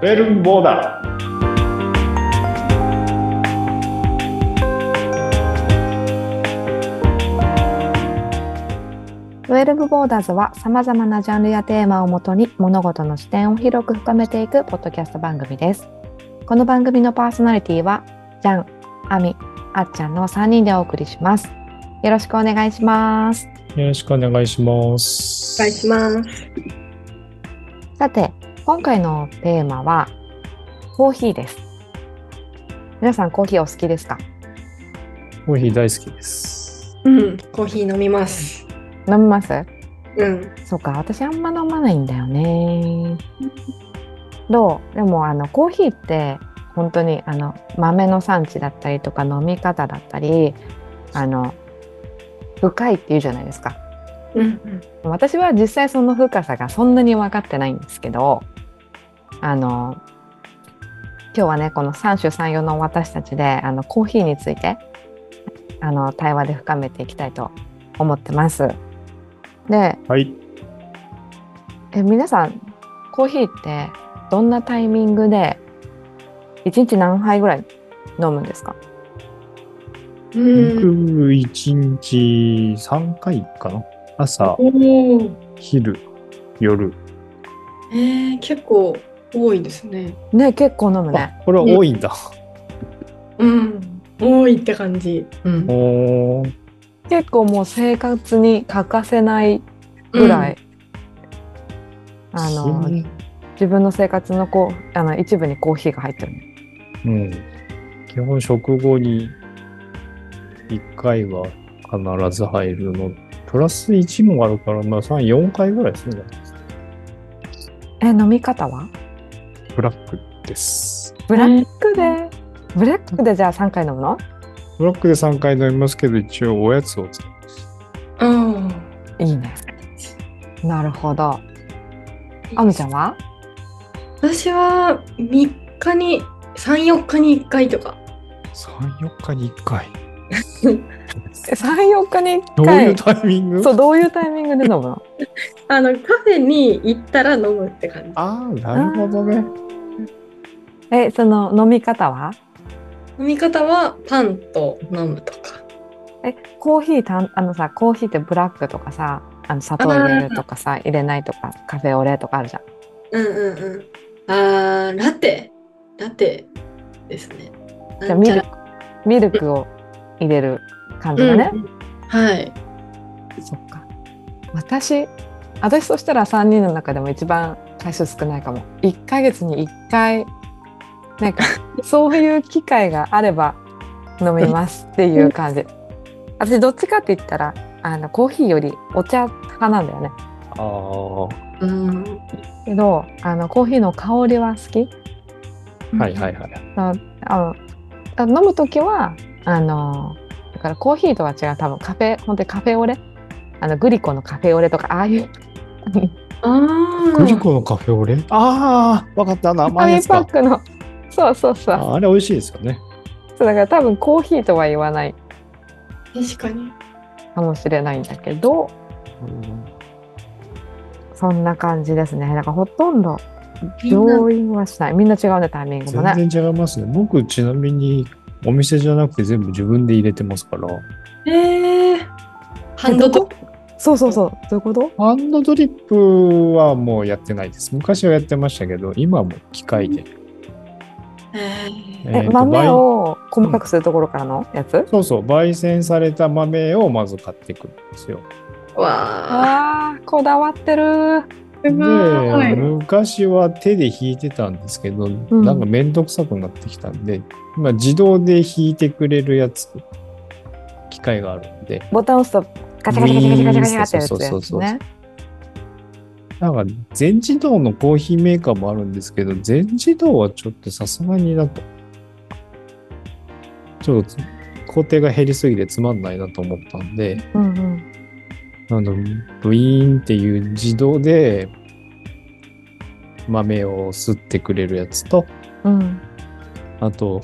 12ボーダー12ボーダーズは様々なジャンルやテーマをもとに物事の視点を広く深めていくポッドキャスト番組です。この番組のパーソナリティは、ジャン、アミ、あっちゃんの3人でお送りします。よろしくお願いします。よろしくお願いします。お願いします。さて、今回のテーマは、コーヒーです。皆さんコーヒーお好きですか？コーヒー大好きです。うん、コーヒー飲みます。飲みます？うん。そうか、私あんま飲まないんだよね。どう？でもあのコーヒーって本当にあの豆の産地だったりとか飲み方だったりあの深いっていうじゃないですか。うん。私は実際その深さがそんなに分かってないんですけどあの今日はねこの三種三様の私たちであのコーヒーについてあの対話で深めていきたいと思ってます。ではい。え皆さんコーヒーってどんなタイミングで一日何杯ぐらい飲むんですか？うん。僕、1日3回かな？朝、おお。昼、夜。えー、結構多いですね。ね結構飲むねあ、これは多いんだ。うん。多いって感じ。うん。結構もう生活に欠かせないぐらい、あのうん自分の生活のこうあの一部にコーヒーが入ってるねうん。基本食後に1回は必ず入るの。プラス1もあるから、まあ3、4回ぐらいですね。え飲み方は？ブラックです。ブラックで、ブラックでじゃあ3回飲むの？ブラックで3回飲みますけど、一応おやつを使います。あいいねなるほどあ。あみちゃんは？私は3日に、3、4日に1回とか。3、4日に1回。34日に1どう回いうタイミング？そうどういうタイミングで飲むの？あの、カフェに行ったら飲むって感じ。ああ、なるほどね。えその飲み方は？飲み方はパンと飲むとか。えコーヒーたんあのさコーヒーってブラックとかさあの砂糖入れるとかさ入れないとかカフェオレとかあるじゃんうんうんうん。あー、ラテ。ラテですね。じゃあミルクミルクを入れる感じだね、うんはい。そっか。私私そしたら3人の中でも一番回数少ないかも。1ヶ月に1回なんか そういう機会があれば飲みますっていう感じ。私どっちかって言ったらあのコーヒーよりお茶派なんだよね。ああ、うん。けどあのコーヒーの香りは好き。はいはいはい。ああのあ飲む時はあのだからコーヒーとは違う多分カフェ本当にカフェオレ？あのグリコのカフェオレとかああいうああ。グリコのカフェオレ？ああ、わかった。甘い紙やつか。パックのそうそうそうああれ美味しいですよね。そうだから多分コーヒーとは言わない確かに。かもしれないんだけどそんな感じですねだからほとんどみんな上院はしないみんな違うねタイミングもね全然違いますね。僕、ちなみにお店じゃなくて全部自分で入れてますから。ええハンドと。そうそうそうどういうこと？ハンドドリップはもうやってないです。昔はやってましたけど、今はもう機械で。ええーと豆焙を細かくするところからの？やつ、そうそう、焙煎された豆をまず買ってくるんですよ。ー、わあ。こだわってるすごで、い。昔は手で引いてたんですけど、ん。なんかめんどくさくなってきたんで、今自動で引いてくれるやつ、機械があるんで、ボタン押すとガチャガチャガチャガチャガチャガチャってやつそうそうそうそうねなんか全自動のコーヒーメーカーもあるんですけど、全自動はちょっとさすがになと。ちょっと工程が減りすぎてつまんないなと思ったんで、うんうん。あの、ブイーンっていう自動で豆を吸ってくれるやつと、うんあと、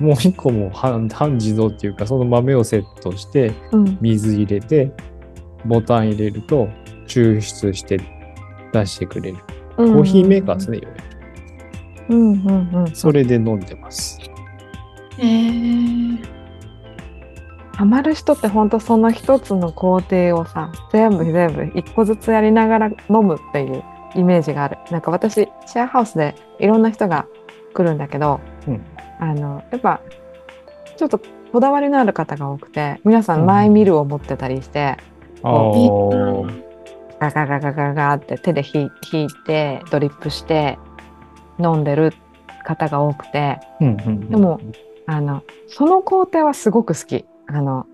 もう一個も半半自動っていうか、その豆をセットして、うん水入れて、ボタン入れると、抽出して出してくれる。ココーヒーメーカーですね、いわゆるうんうんうん。それで飲んでます。えー、ハマる人って本当その一つの工程をさ全部全部一個ずつやりながら飲むっていうイメージがある。なんか私シェアハウスでいろんな人が来るんだけど、うん。あのやっぱちょっとこだわりのある方が多くて皆さんマイミルを持ってたりして、あー。ガガガガガガって手でひ引いてドリップして飲んでる方が多くてうんうんうん。でもあのその工程はすごく好き。あの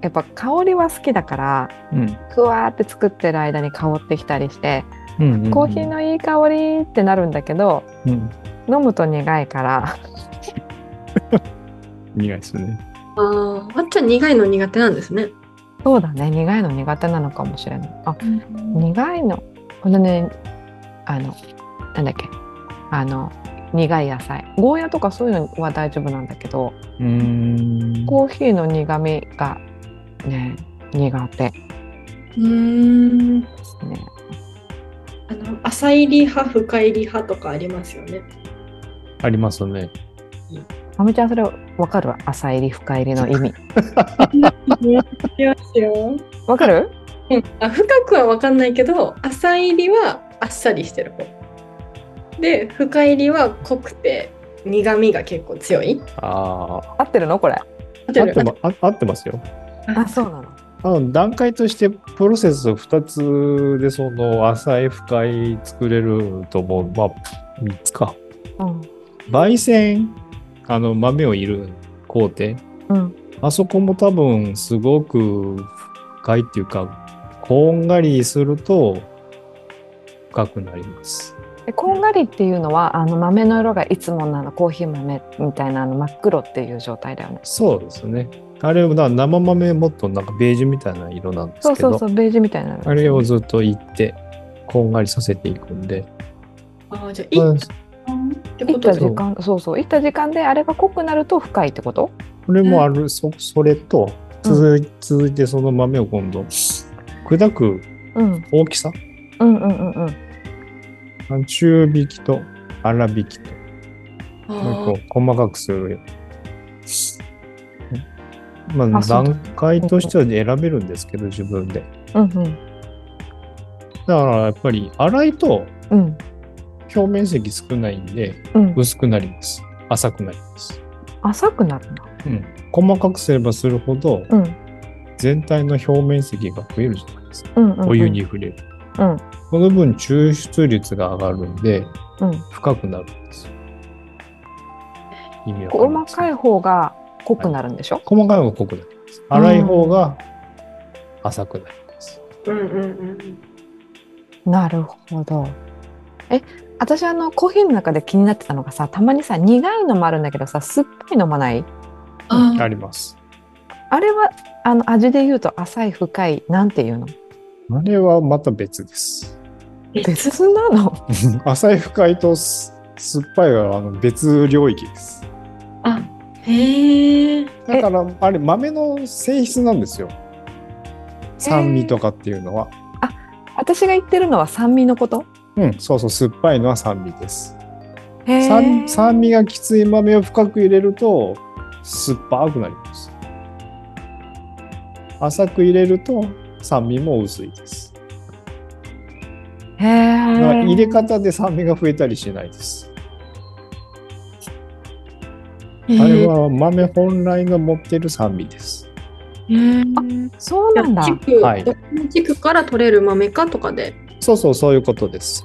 やっぱ香りは好きだからうん。ふわーって作ってる間に香ってきたりして、うんうんうんコーヒーのいい香りってなるんだけどうん飲むと苦いから苦いですね。あーあっちゃん苦いの苦手なんですね。そうだね苦いの苦手なのかもしれない。あ苦いのこれねあのなんだっけあの苦い野菜ゴーヤとかそういうのは大丈夫なんだけどうーん。コーヒーの苦味がね苦手でうーん。すね。浅入り派、深入り派とかありますよね。ありますね。まみちゃんそれわかる？浅入り深入りの意味。わかる？あ深くは分かんないけど浅入りはあっさりしてる方で深入りは濃くて苦味が結構強いあ合ってるの？これ。あ。合ってまあ合ってますよ。あそうなの？あの段階としてプロセス2つでその浅い深い作れると思う。まあ3つか。うん焙煎、あの豆をいる工程。うんあそこも多分すごく深いっていうか、こんがりすると深くなります。でこんがりっていうのはあの豆の色がいつものあのコーヒー豆みたいなあの真っ黒っていう状態だよね。そうですね。あれは生豆もっとなんかベージュみたいな色なんですけど、そうそうそうベージュみたいなの。あれをずっといって、こんがりさせていくんで、ああじゃあいまあっっていことでった時間そうそういった時間であれが濃くなると深いってこと？これもある、そそれと続い、続いてその豆を今度、砕くうん大きさ、うん。うんうんうん中引きと粗引きと、細かくする。まあ、段階としては選べるんですけど、自分で。うんうんだからやっぱり粗いとうん表面積少ないんでうん薄くなります。浅くなります。浅くなるな。うん。細かくすればするほどうん全体の表面積が増えるじゃないですか。うんうんうんお湯に触れる。うんこの分抽出率が上がるんでうん深くなるんですよ。意味わかります細かい方が濃くなるんでしょ、細かい方が濃くなります。粗い方が浅くなります。うんうんうんなるほど。え私あのコーヒーの中で気になってたのがさたまにさ苦いのもあるんだけどさ酸っぱいのもない？あります。あれはあの味で言うと浅い深いなんていうの？あれはまた別です。別なの？浅い深いとす酸っぱいはあの別領域です。あへえだからあれ豆の性質なんですよ。酸味とかっていうのは。私が言ってるのは酸味のこと？うん、そうそう、酸っぱいのは酸味です。酸酸味がきつい豆を深く入れると酸っぱくなります。浅く入れると酸味も薄いです。へーだから入れ方で酸味が増えたりしないです。あれは豆本来の持ってる酸味です。へー。そうなんだ。地区はい。どこの地区から取れる豆かとかで。そうそう、そういうことです。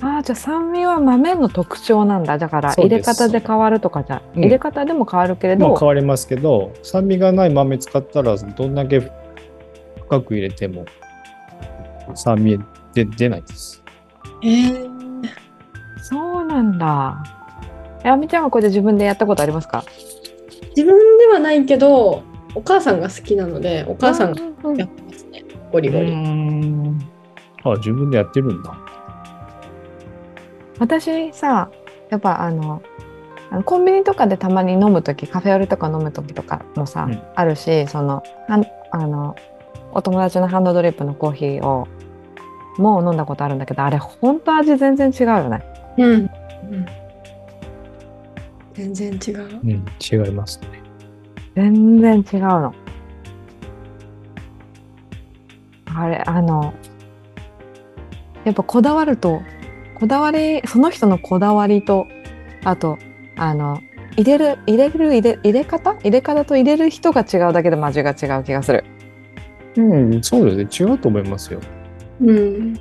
あーじゃあ酸味は豆の特徴なんだ。だから入れ方で変わるとかじゃ、うん。入れ方でも変わるけれど、まあ変わりますけど、酸味がない豆使ったらどんだけ深く入れても酸味で出ないです。へえそうなんだえあみちゃんはこれで自分でやったことありますか？自分ではないけどお母さんが好きなのでお母さんがやってますねゴリゴリん。あ、自分でやってるんだ。私さやっぱあのコンビニとかでたまに飲む時カフェオレとか飲む時とかもさ、うんあるしそのあのお友達のハンドドリップのコーヒーをもう飲んだことあるんだけどあれ本当味全然違うよね。うん。うん全然違う？うん、違いますね。全然違うの。あれあのやっぱこだわるとこだわりその人のこだわりとあとあの入れる入れる入れ入れ方？入れ方と入れる人が違うだけでも味が違う気がする。うん、そうですね。違うと思いますよ。うん。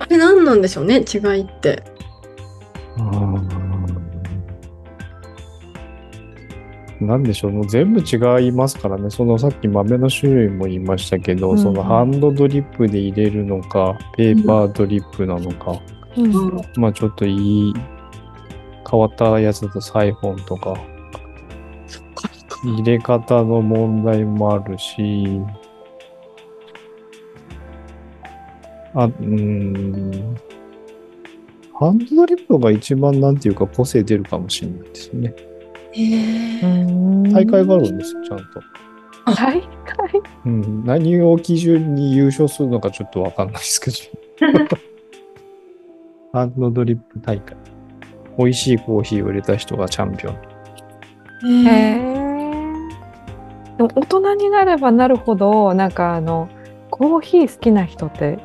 あれ何なんでしょうね、違いって。なんでしょう、もう全部違いますからね。そのさっき豆の種類も言いましたけど、うんそのハンドドリップで入れるのか、ペーパードリップなのか、うんまあちょっといい、変わったやつだとサイフォンとか。入れ方の問題もあるし、あ、うーん、ハンドドリップが一番なんていうか個性出るかもしれないですね。大会があるんですよ、ちゃんと。大会？うん、何を基準に優勝するのかちょっとわかんないですけど。ハンドドリップ大会。美味しいコーヒーを入れた人がチャンピオン。へ。え。でも大人になればなるほどなんかあのコーヒー好きな人って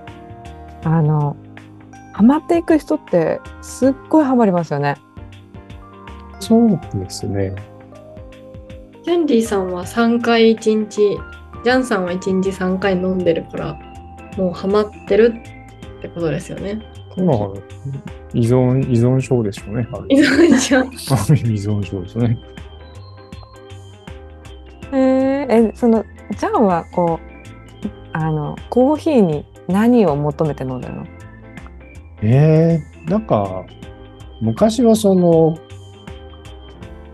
あのハマっていく人ってすっごいハマりますよね。そうですね。キャンディーさんは3回1日、ジャンさんは1日3回飲んでるから、もうハマってるってことですよね。まあ、依存、依存症でしょうね。あ依る存症。依存症ですね。へ ええそのジャンはこうあのコーヒーに何を求めて飲んでるの？ええなんか、昔はその、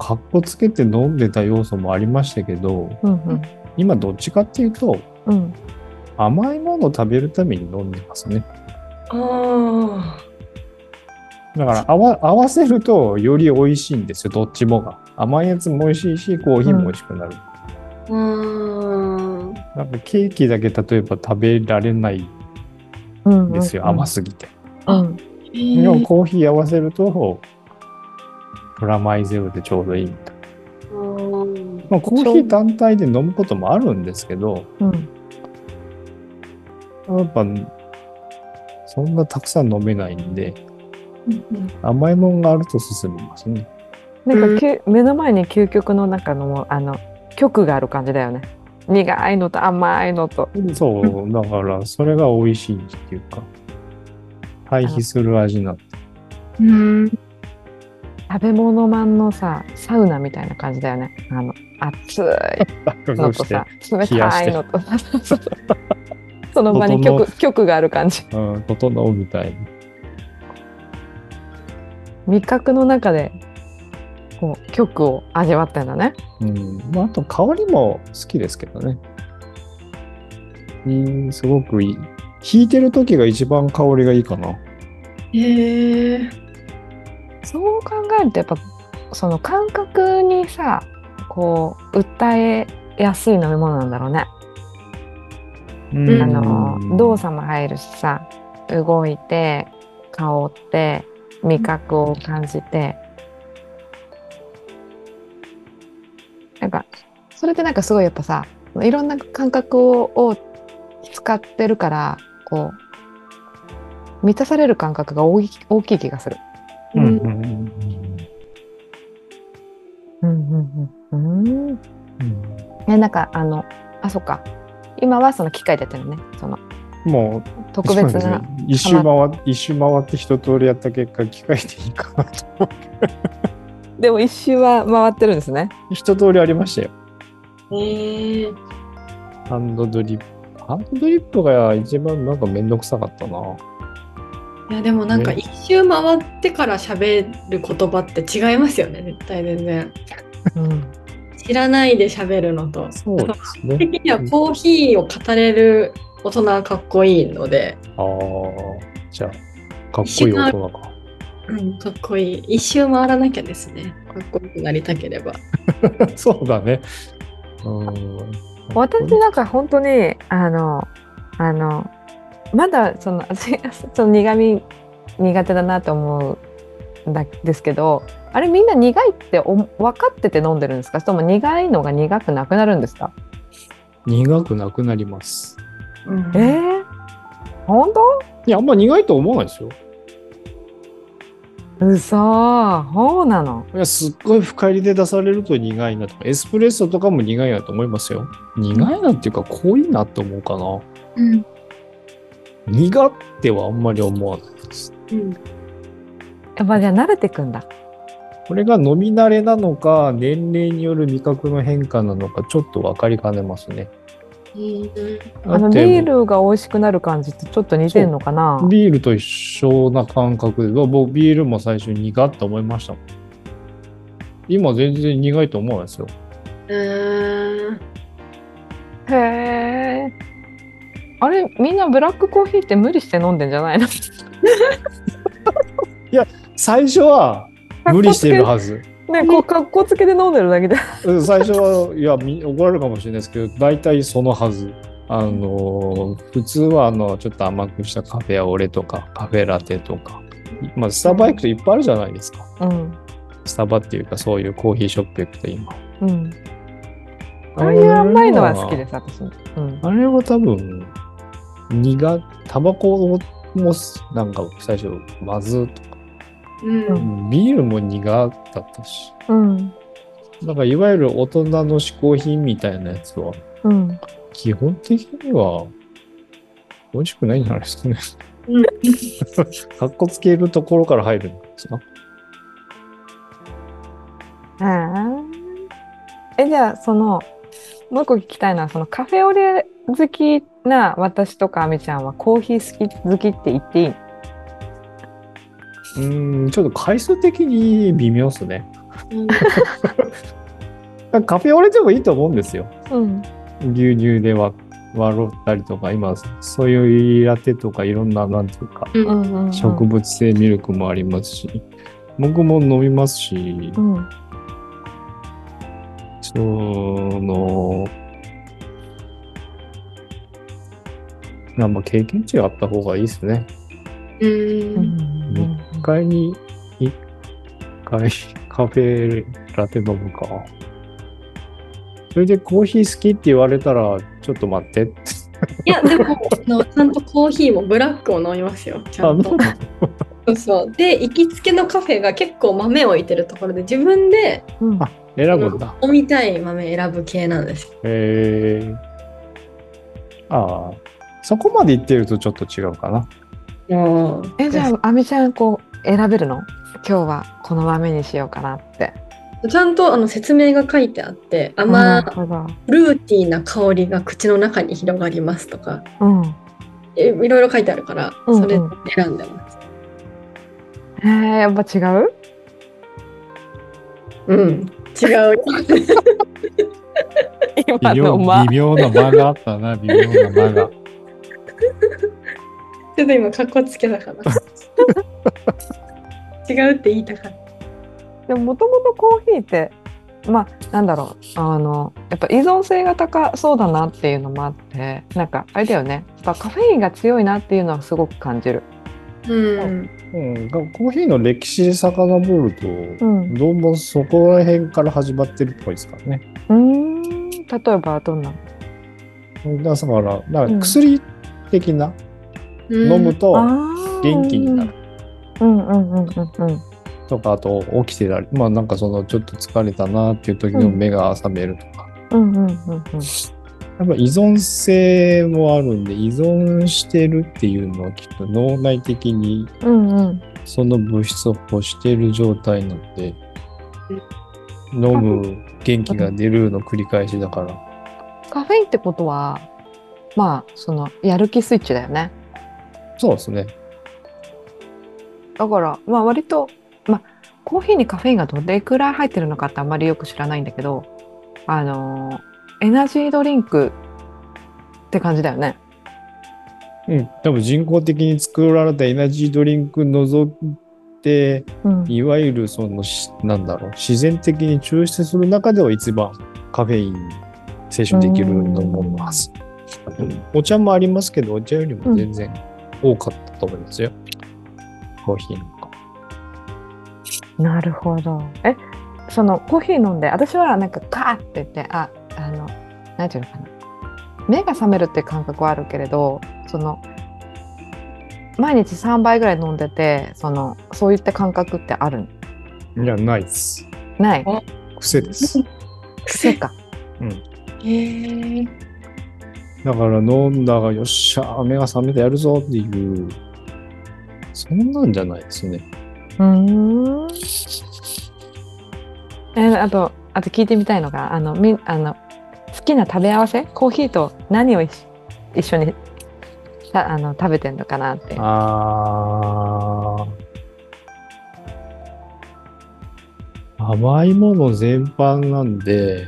かっこつけて飲んでた要素もありましたけど、うんうん今どっちかっていうと、うん甘いものを食べるために飲んでますね。あだから合わ合わせるとより美味しいんですよ、どっちもが。甘いやつも美味しいし、コーヒーも美味しくなる。あ。うん。なんかケーキだけ例えば食べられないうんんですよ、甘すぎて。うんへでもえ。コーヒー合わせると、プラマイゼロでちょうどいいみたいな。まあ、コーヒー単体で飲むこともあるんですけど、うんやっぱ、そんなたくさん飲めないんで、甘いものがあると進みますね。なんかきゅ目の前に究極の中のあの曲がある感じだよね。苦いのと甘いのと。そう、だから、それが美味しいっていうか、対比する味になって。うん。食べ物マンのさサウナみたいな感じだよね。あの熱いのとさ、冷たいのとさその場に整曲曲がある感じ。うん、整うみたいに。味覚の中でこう曲を味わってんだね。うん。まあ、あと香りも好きですけどね。うん、すごくいい。弾いてる時が一番香りがいいかな。へえ。そう考えるとやっぱその感覚にさこう訴えやすい飲み物なんだろうね。うんあの動作も入るしさ動いて香って味覚を感じてなんかそれってなんかすごいやっぱさいろんな感覚をを使ってるからこう満たされる感覚が大き大きい気がする。うんうんうんうんうんうね、なんかあのあそっか今はその機械でやってるねそのもう、特別なね一周回っ一周回って一通りやった結果、機械でいいかなと。でも一周は回ってるんですね。一通りありましたよ。へえ。ハンドドリップ。ハンドドリップが一番なんかめんどくさかったな。いやでもなんかね一周回ってから喋る言葉って違いますよね絶対全然うん、知らないで喋るのとそうですね。的にはコーヒーを語れる大人はかっこいいので、ああ、じゃあ、かっこいい大人か。うん、かっこいい一周回らなきゃですねかっこよくなりたければ そうだね。うん。私なんか本当にあのあのまだその私その苦味苦手だなと思うんだですけどあれみんな苦いってお分かってて飲んでるんですか？それとも苦いのが苦くなくなるんですか？苦くなくなります。うんえー、本いや、あんま苦いと思わないですよ。当うそそうなの？いや、すっごい深入りで出されると苦いなとか、エスプレッソとかも苦いなと思いますよ。苦いなっていうか、濃いなと思うかな。うん苦ってはあんまり思わないです。うんやっぱじゃあ慣れてくんだこれが飲み慣れなのか、年齢による味覚の変化なのか、ちょっと分かりかねますね。あのビールが美味しくなる感じってちょっと似てるのかな？ビールと一緒な感覚で、僕ビールも最初苦って思いましたもん。今全然苦いと思わないですよ。うんへえあれみんなブラックコーヒーって無理して飲んでんじゃないの？最初は無理してるはず。ねこう格好つけで飲んでるだけでうん最初は、いや、み怒られるかもしれないですけど、大体そのはず。あのー普通はあのちょっと甘くしたカフェオレとかカフェラテとか、まあ、スタバ行くといっぱいあるじゃないですか。うんスタバっていうかそういうコーヒーショップ行くと今。うんああいう甘いのは好きです私も、うん、あれは多分、苦、タバコもなんか最初まずとか、うん。ビールも苦だったし、うん。なんかいわゆる大人の嗜好品みたいなやつは、うん。基本的には美味しくないんじゃないですかね。うん。かっこつけるところから入るんですか？えじゃあそのもう一個聞きたいのはそのカフェオレ好きな私とかあみちゃんはコーヒー好き好きって言っていいうーん、ちょっと回数的に微妙ですね。カフェオレでもいいと思うんですよ。うん牛乳で割割ったりとか、今、そういうラテとかいろんな、なんていうか、植物性ミルクもありますし、僕も飲みますし、うんその、まあまあ経験値があった方がいいですね。うんうん一回に、一回カフェラテ飲むか。それでコーヒー好きって言われたら、ちょっと待って。いや、でも、あのちゃんとコーヒーもブラックを飲みますよ。ちゃんと。そうそう。で、行きつけのカフェが結構豆を置いてるところで、自分でうんあ選ぶんだ。飲みたい豆選ぶ系なんですよ。へえああ、そこまで言ってるとちょっと違うかな。えじゃああみちゃんこう選べるの？今日はこの豆にしようかなって。ちゃんとあの説明が書いてあって、甘、ルーティーな香りが口の中に広がりますとか、うん。えいろいろ書いてあるから、うんうん。それ選んでます。へえやっぱ違う？うん、違う。今微妙のま微妙な間があったな、微妙な間が。ちょっと今、かっこつけたかな。違うって言いたかった。でももともとコーヒーってまあなんだろうあのやっぱ依存性が高そうだなっていうのもあってなんかあれだよねやっぱカフェインが強いなっていうのはすごく感じる。うん。うん、コーヒーの歴史遡ると、うん、どうもそこら辺から始まってるっぽいですからね。うーん例えばどんなの？だから、だからうん薬的な、飲むと元気になる。うんうんうんうんうんとか、あと起きてられまあなんかそのちょっと疲れたなっていう時の目が覚めるとか。うんうんうんうんやっぱ依存性もあるんで、依存してるっていうのはきっと脳内的にうんうんその物質を欲している状態なので、飲む元気が出るの繰り返しだから。カフェインってことはまあそのやる気スイッチだよね。そうですね。だからまあ割とまあコーヒーにカフェインがどれくらい入ってるのかってあんまりよく知らないんだけどあのーエナジードリンクって感じだよね。うん。多分人工的に作られたエナジードリンク除いて、うん、いわゆるそのし、なんだろう、自然的に抽出する中では一番カフェイン摂取できると思います。お茶もありますけど、お茶よりも全然多かったと思いますよ。コーヒーなんか。なるほど。え、そのコーヒー飲んで、私はなんかカーって言って、あ、あの、なんていうのかな。目が覚めるっていう感覚はあるけれど、その、毎日3杯ぐらい飲んでて、その、そういった感覚ってあるいや、ないです。ない？あ癖です。癖か。へえ。だから飲んだがよっしゃ、目が覚めてやるぞっていう、そんなんじゃないですね。うーん。えあと、あと聞いてみたいのが、あの、みあの好きな食べ合わせコーヒーと何を一緒一緒にたあの食べてんのかなって。あー甘いもの全般なんで、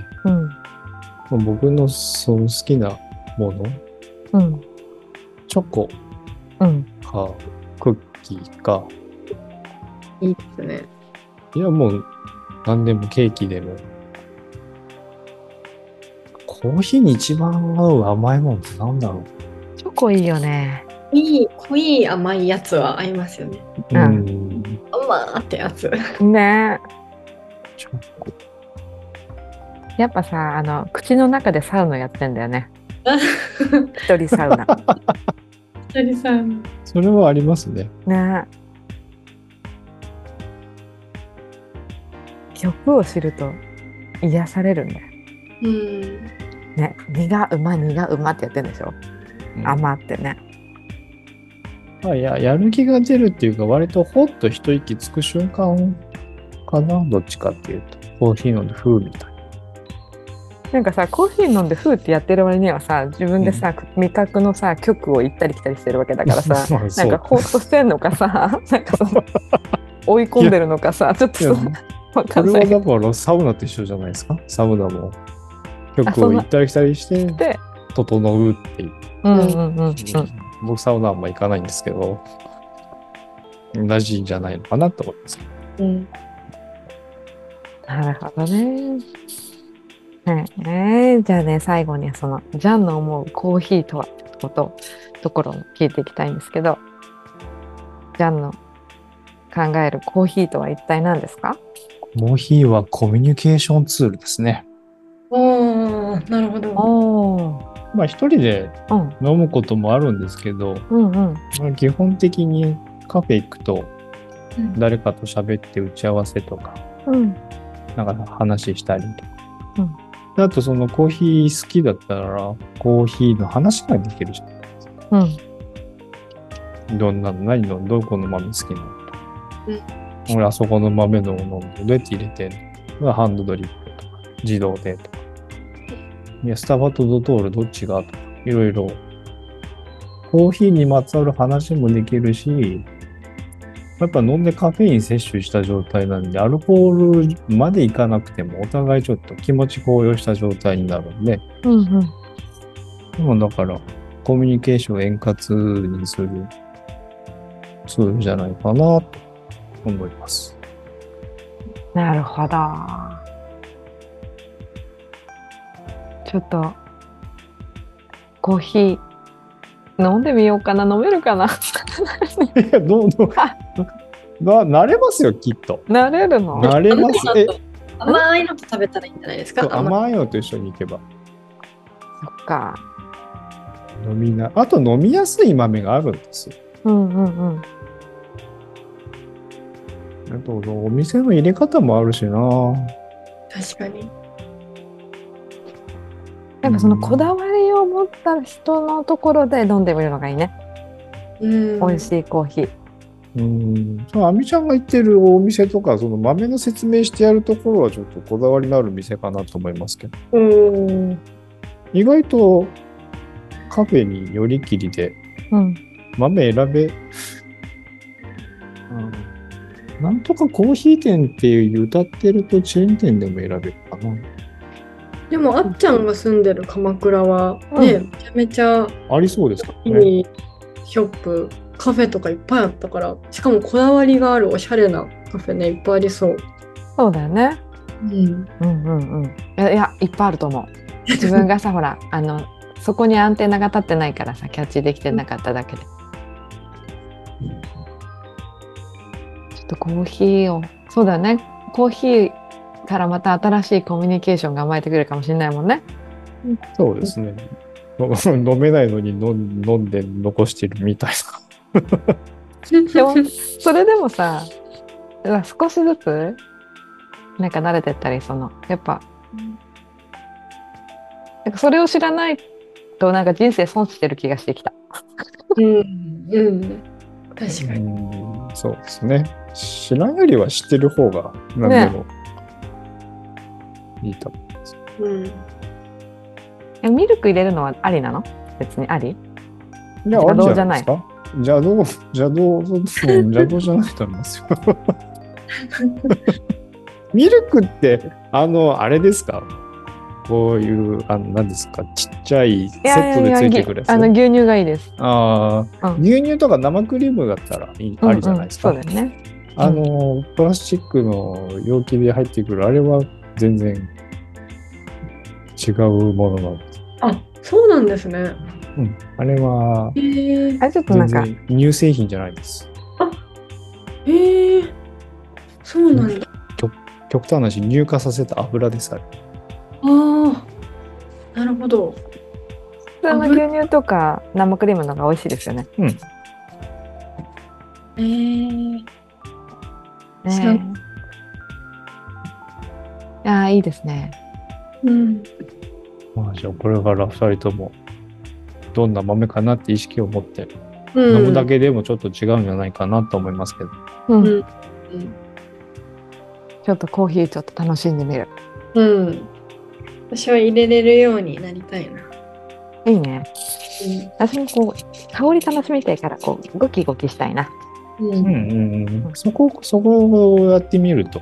うん。僕のその好きなもの、うん。チョコ？うん。か、クッキーか、いいですね。いやもう何でもケーキでも。コーヒーに一番合う甘いものってなんだろチョコいいよね。いい、濃い甘いやつは合いますよね。う。うんうん。甘ーってやつ。ねチョコ。やっぱさ、あの、口の中でサウナやってんだよね。一人サウナ。ひりさん。それはありますね。ね曲を知ると癒されるんだよ。うん。ね、苦うま苦うまってやってんでしょ、うん甘ってね。まあ、ややる気が出るっていうか、割とほっと一息つく瞬間かな、どっちかっていうと。コーヒー飲んで風みたいなんかさコーヒー飲んでフーってやってる割にはさ自分でさ、味覚のさ曲を行ったり来たりしてるわけだからさ まあなんかほっとしてんのかさ なんかその追い込んでるのかさちょっといやさわかこれんなはいだからサウナと一緒じゃないですか？サウナも。あそんな曲を行ったり来たりして、で整うっていう。うんうんうんうん僕サウナあんま行かないんですけど、同じんじゃないのかなと思います。うん。なるほどね。はい、えーじゃあね最後にそのジャンの思うコーヒーとはってことところを聞いていきたいんですけどジャンの考えるコーヒーとは一体何ですか？コーヒーはコミュニケーションツールですね。おー、なるほど。おーまあ一人でうん飲むこともあるんですけど、うんうんまあ、基本的にカフェ行くとうん誰かと喋って打ち合わせとか、うんなんか話したりとか。うんあとそのコーヒー好きだったら、コーヒーの話ができるじゃん。うんどんなの、何の、どこの豆好きなのとか。俺、あそこの豆のを飲んで、どうやって入れてんのまあハンドドリップとか、自動でとか。いや、スタバとドトールどっちが？とか、いろいろ。コーヒーにまつわる話もできるし、やっぱ飲んでカフェイン摂取した状態なんで、アルコールまでいかなくても、お互いちょっと気持ち高揚した状態になるんで、うんうんでもだから、コミュニケーションを円滑にするツールじゃないかなと思います。なるほど。ちょっとコーヒー飲んでみようかな飲めるかないや、どう？ぞ。な、慣れますよ、きっと。なれるの？慣れます。え、甘いのと食べたらいいんじゃないですか？甘いのと一緒に行けば。そっか。飲みな、あと飲みやすい豆があるんですよ。うんうんうん。あと、お店の入れ方もあるしな。確かに。やっぱそのこだわりを持った人のところで飲んでみるのがいいね。うん。美味しいコーヒー。うん。そう、あみちゃんが行ってるお店とか、その豆の説明してやるところはちょっとこだわりのある店かなと思いますけど。うん。意外とカフェによりきりでうん。豆選べ、うん、なんとかコーヒー店っていう歌ってるとチェーン店でも選べるかな。でも、あっちゃんが住んでる鎌倉はね、うんめちゃめちゃありそうですかね。ショップ、カフェとかいっぱいあったから、しかもこだわりがあるおしゃれなカフェね、いっぱいありそう。そうだよね。うん。うんうんうん。いやいやいっぱいあると思う。自分がさほら あのそこにアンテナが立ってないからさキャッチできてなかっただけで。ちょっとコーヒーをそうだねコーヒーからまた新しいコミュニケーションが生まれてくるかもしれないもんね。そうですね。飲めないのに飲ん飲んで残してるみたいでもそれでもさ少しずつなんか慣れてったりそのやっぱなんかそれを知らないとなんか人生損してる気がしてきた。うん。うん。確かに。ん、そうですね。知らんよりは知ってる方が何でもいいと思います。うん。えミルク入れるのはありなの？別にあり？いや、あじゃないですか。邪道、邪道、う ん邪道じゃないと思いますよ。ミルクって、あの、あれですか？こういう、あの、何ですか？ちっちゃいセットでついてくるやつ？あの牛乳がいいです。ああ、うん牛乳とか生クリームだったらいい、ありじゃないですか。うんうんそうだよね。あの、プラスチックの容器で入ってくる、あれは全然違うものなんです。あ、そうなんですね。うん。あれはへえ。あれちょっとな全んか然乳製品じゃないです。へえ。そうなんだ。極端な話、乳化させた油です、あれ。ああ。なるほど。普通の牛乳とか生クリームの方が美味しいですよね。へえ。ねそういやーいいですね。うん。まあ、じゃあ、これから2人とも、どんな豆かなって意識を持って、うん飲むだけでもちょっと違うんじゃないかなと思いますけど。うんうんちょっとコーヒーちょっと楽しんでみる。うん。私は入れれるようになりたいな。いいね。私もこう香り楽しみたいからこうゴキゴキしたいな。うん。うんうんうん。そこ、そこをやってみると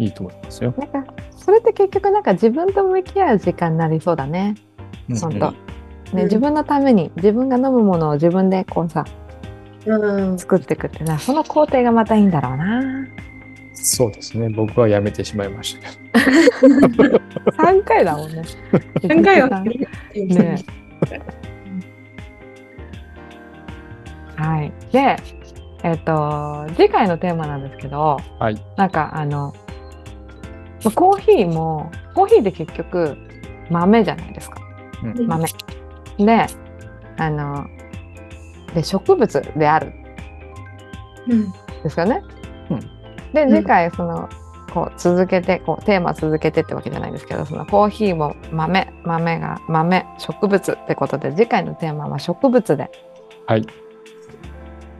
いいと思いますよ。なんかそれって結局なんか自分と向き合う時間になりそうだね。うん本当。ね、うん自分のために自分が飲むものを自分でこうさうん。作っていくってなその工程がまたいいんだろうな。そうですね。僕はやめてしまいましたけど。3回だもんね。何回はね。はい。で、えっ、と、次回のテーマなんですけど、はい。なんかあの、まコーヒーも、コーヒーって結局豆じゃないですか。うん豆。で、あの、で、植物であるうん。ですよね。うんで、うん次回その、こう続けてこうテーマ続けてってわけじゃないんですけどそのコーヒーも豆豆が豆植物ってことで次回のテーマは植物ではい。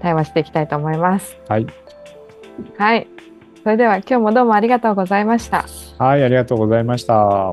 対話していきたいと思います。はい。はい。それでは今日もどうもありがとうございました。はい、ありがとうございました。